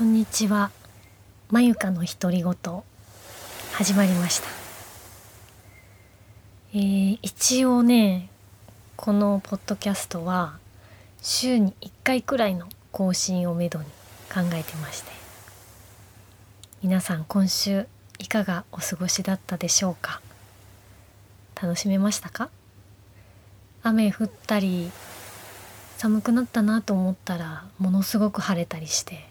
こんにちは。まゆかの独り言。始まりました。えー、一応ね、このポッドキャストは週に1回くらいの更新をめどに考えてまして。皆さん今週いかがお過ごしだったでしょうか？楽しめましたか？雨降ったり寒くなったなと思ったらものすごく晴れたりして。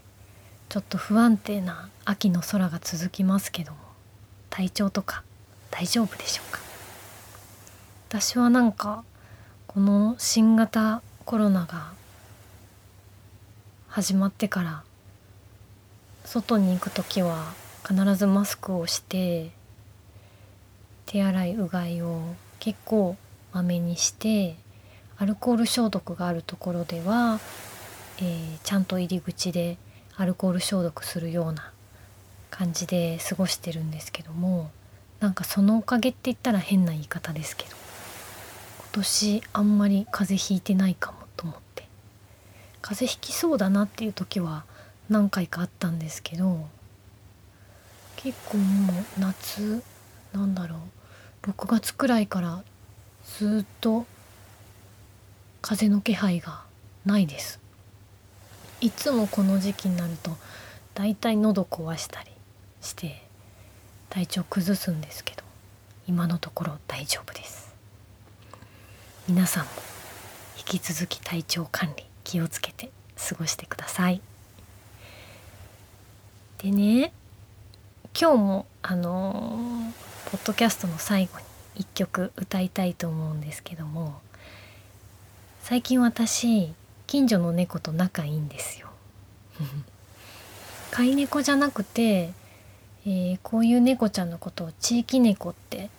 ちょっと不安定な秋の空が続きますけども体調とか大丈夫でしょうか？私はなんかこの新型コロナが始まってから外に行く時は必ずマスクをして手洗いうがいを結構まめにしてアルコール消毒があるところでは、えー、ちゃんと入り口でアルコール消毒するような感じで過ごしてるんですけどもなんかそのおかげって言ったら変な言い方ですけど今年あんまり風邪ひいてないかもと思って。風邪ひきそうだなっていう時は何回かあったんですけど結構もう夏なんだろう6月くらいからずっと風の気配がないです。いつもこの時期になるとだいたい喉壊したりして体調崩すんですけど今のところ大丈夫です。皆さんも引き続き体調管理気をつけて過ごしてください。でね今日もあのー、ポッドキャストの最後に一曲歌いたいと思うんですけども最近私近所の猫と仲いいんですよ。飼い猫じゃなくて、えー、こういう猫ちゃんのことを地域猫って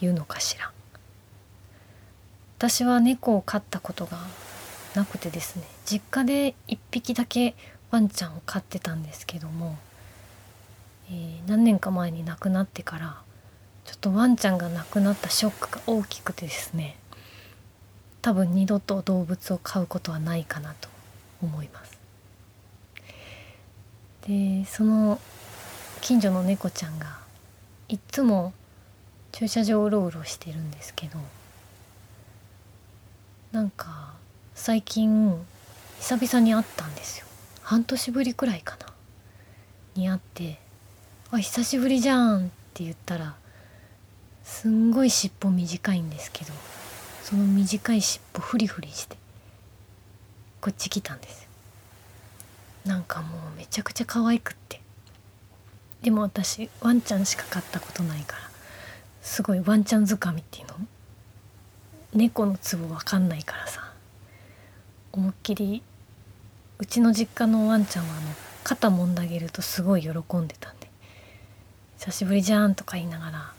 言うのかしら。私は猫を飼ったことがなくてですね実家で1匹だけワンちゃんを飼ってたんですけども、えー、何年か前に亡くなってからちょっとワンちゃんが亡くなったショックが大きくてですね多分二度と動物を飼うことはないかなと思います。でその近所の猫ちゃんがいっつも駐車場をうろうろしてるんですけどなんか最近久々に会ったんですよ。半年ぶりくらいかな。に会って「あ久しぶりじゃん」って言ったらすんごい尻尾短いんですけどその短い尻尾フリフリしてこっち来たんです。なんかもうめちゃくちゃ可愛くって。でも私ワンちゃんしか飼ったことないからすごいワンちゃんづかみっていうの？猫のツボわかんないからさ思いっきりうちの実家のワンちゃんはあの肩もんであげるとすごい喜んでたんで「久しぶりじゃん」とか言いながら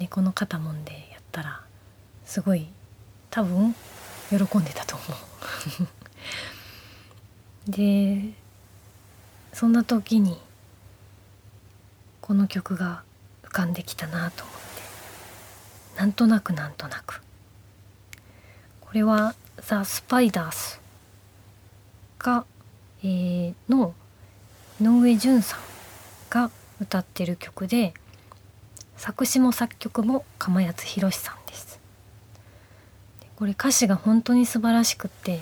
猫の肩もんでやったらすごい多分喜んでたと思う。でそんな時にこの曲が浮かんできたなと思って。なんとなくなんとなく。これはザ・スパイダースが、えー、の井上順さんが歌ってる曲で作詞も作曲も釜谷宏さんです。これ歌詞が本当に素晴らしくって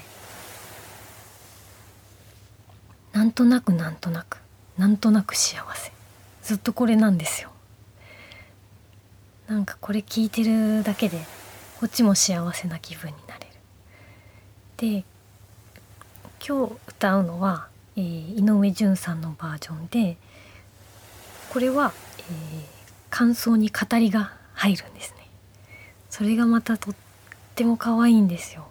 なんとなくなんとなくなんとなく幸せ。ずっとこれなんですよ。なんかこれ聞いてるだけでこっちも幸せな気分になれる。で今日歌うのは、えー、井上順さんのバージョンでこれは、えー、感想に語りが入るんですね。それがまたとっっても可愛いんですよ。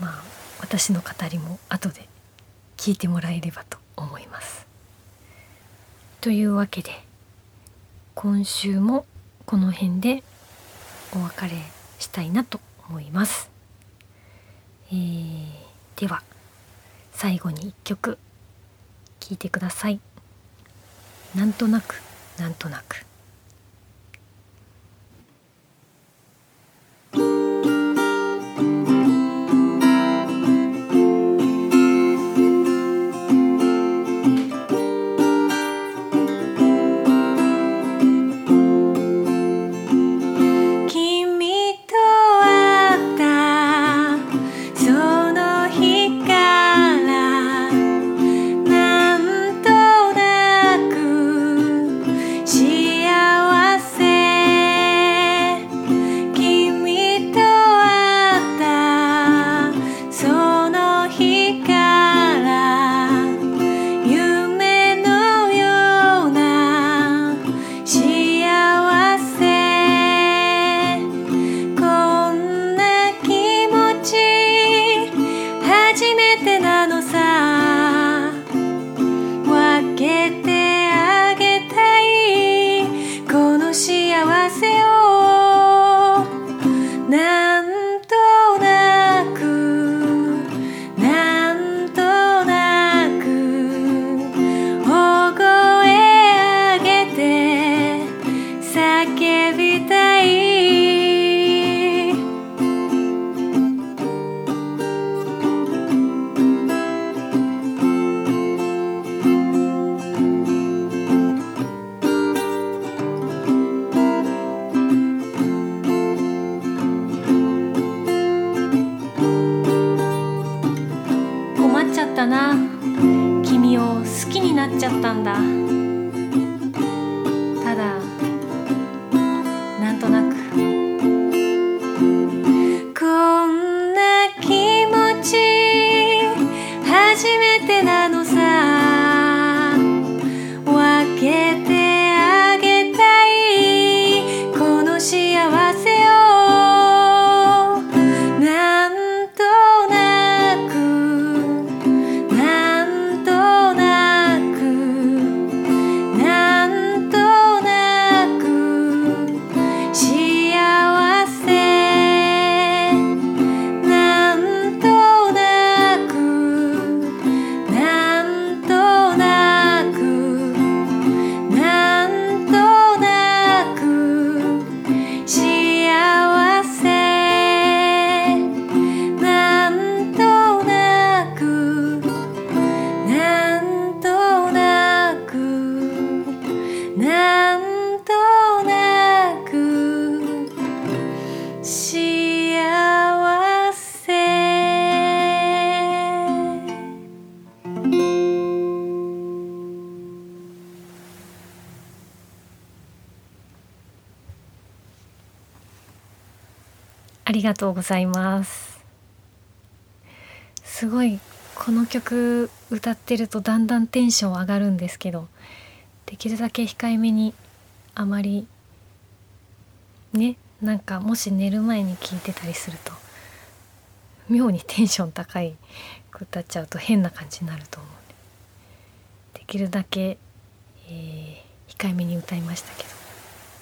まあ私の語りも後で聞いてもらえればと思います。というわけで今週もこの辺でお別れしたいなと思います、えー、では最後に一曲聴いてください。なんとなくなんとなく。ありがとうございます。すごいこの曲歌ってるとだんだんテンション上がるんですけどできるだけ控えめにあまりねなんかもし寝る前に聴いてたりすると妙にテンション高い歌っちゃうと変な感じになると思うでできるだけ、えー、控えめに歌いましたけど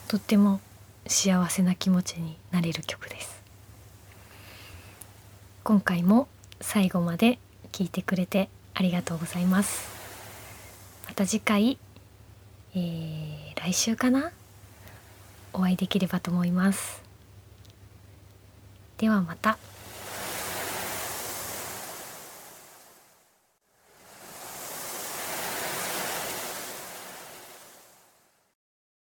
とっても幸せな気持ちになれる曲です。今回も最後まで聞いてくれてありがとうございます。また次回、えー、来週かな？お会いできればと思います。ではまた。